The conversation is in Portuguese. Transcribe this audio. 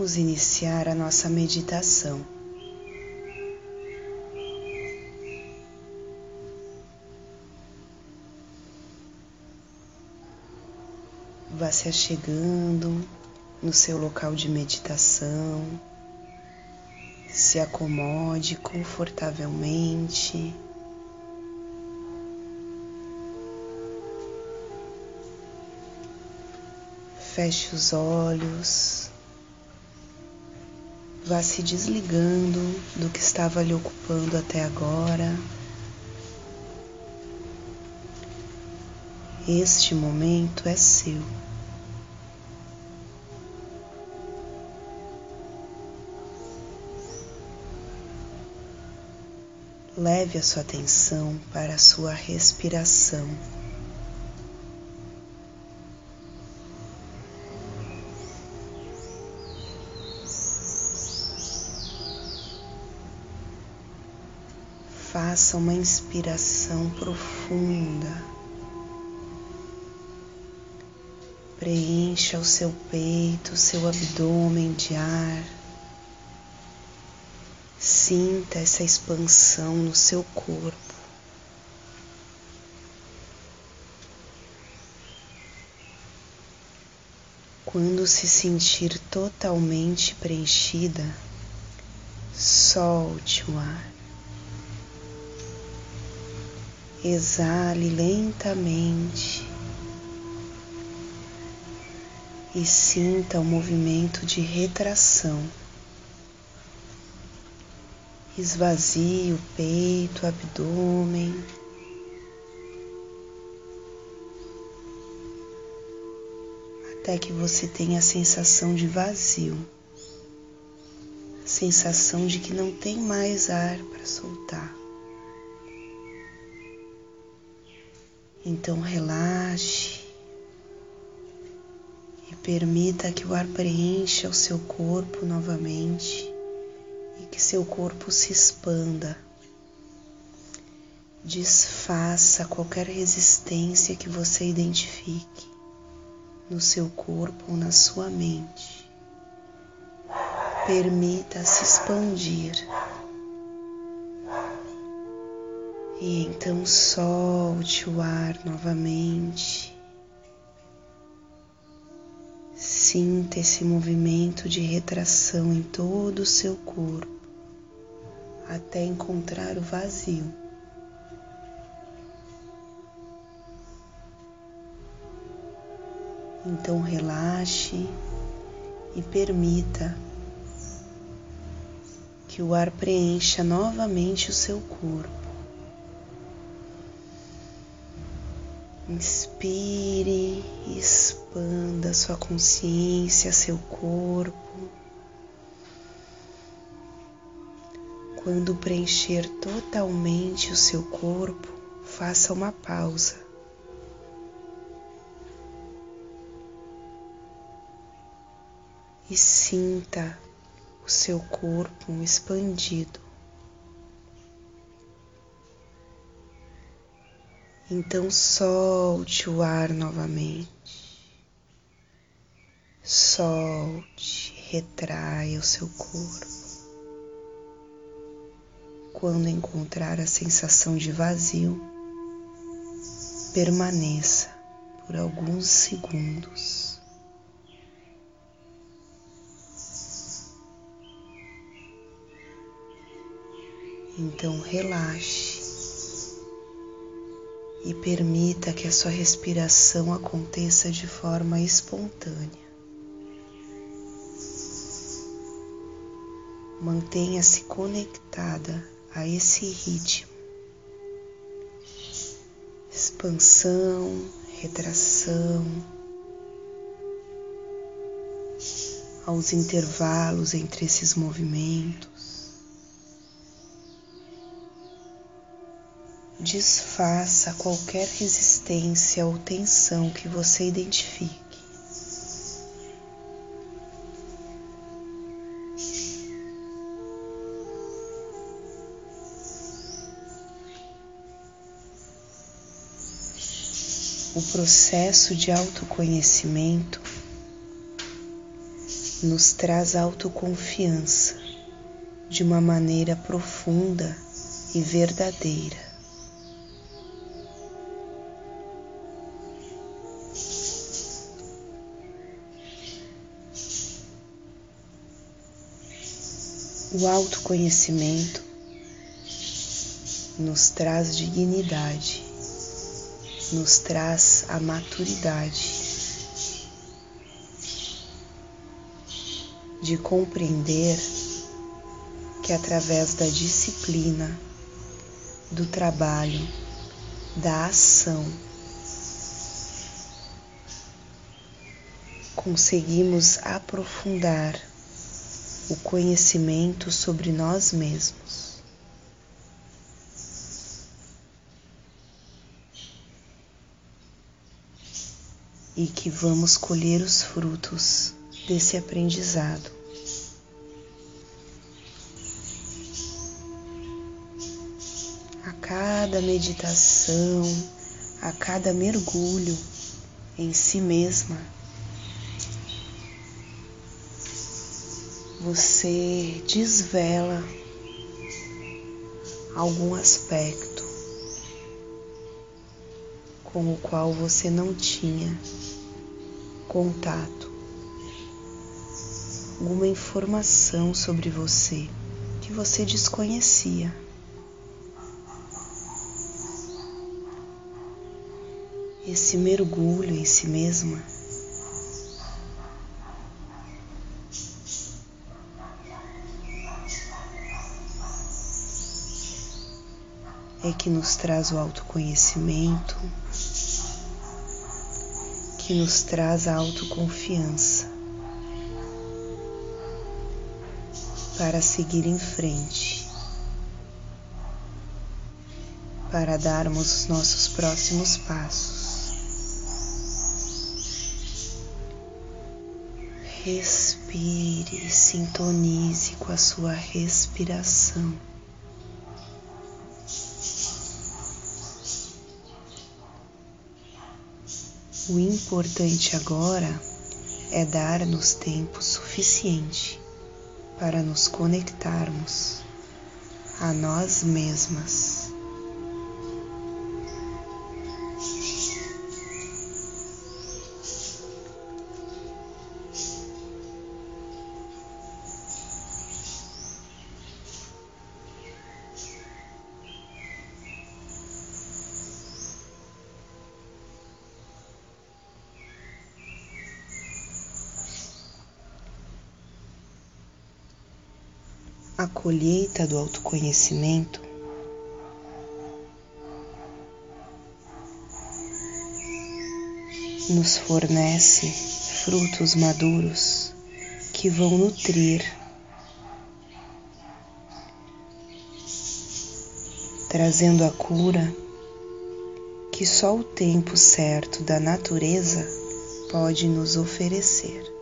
Vamos iniciar a nossa meditação. Vá se achegando no seu local de meditação, se acomode confortavelmente. Feche os olhos. Vá se desligando do que estava lhe ocupando até agora. Este momento é seu. Leve a sua atenção para a sua respiração. Faça uma inspiração profunda. Preencha o seu peito, o seu abdômen de ar. Sinta essa expansão no seu corpo. Quando se sentir totalmente preenchida, solte o ar. Exale lentamente e sinta o movimento de retração. Esvazie o peito, o abdômen. Até que você tenha a sensação de vazio, a sensação de que não tem mais ar para soltar. Então relaxe e permita que o ar preencha o seu corpo novamente e que seu corpo se expanda. Desfaça qualquer resistência que você identifique no seu corpo ou na sua mente. Permita se expandir. E então solte o ar novamente. Sinta esse movimento de retração em todo o seu corpo até encontrar o vazio. Então relaxe e permita que o ar preencha novamente o seu corpo. Inspire e expanda sua consciência, seu corpo. Quando preencher totalmente o seu corpo, faça uma pausa. E sinta o seu corpo expandido. Então solte o ar novamente. Solte, retraia o seu corpo. Quando encontrar a sensação de vazio, permaneça por alguns segundos. Então relaxe e permita que a sua respiração aconteça de forma espontânea. Mantenha-se conectada a esse ritmo. Expansão, retração, aos intervalos entre esses movimentos. Desfaça qualquer resistência ou tensão que você identifique. O processo de autoconhecimento nos traz autoconfiança de uma maneira profunda e verdadeira. O autoconhecimento nos traz dignidade, nos traz a maturidade de compreender que através da disciplina, do trabalho, da ação, conseguimos aprofundar o conhecimento sobre nós mesmos. E que vamos colher os frutos desse aprendizado. A cada meditação, a cada mergulho em si mesma, você desvela algum aspecto com o qual você não tinha contato, alguma informação sobre você que você desconhecia. Esse mergulho em si mesma é que nos traz o autoconhecimento, que nos traz a autoconfiança para seguir em frente, para darmos os nossos próximos passos. Respire, sintonize com a sua respiração. O importante agora é dar-nos tempo suficiente para nos conectarmos a nós mesmas. A colheita do autoconhecimento nos fornece frutos maduros que vão nutrir, trazendo a cura que só o tempo certo da natureza pode nos oferecer.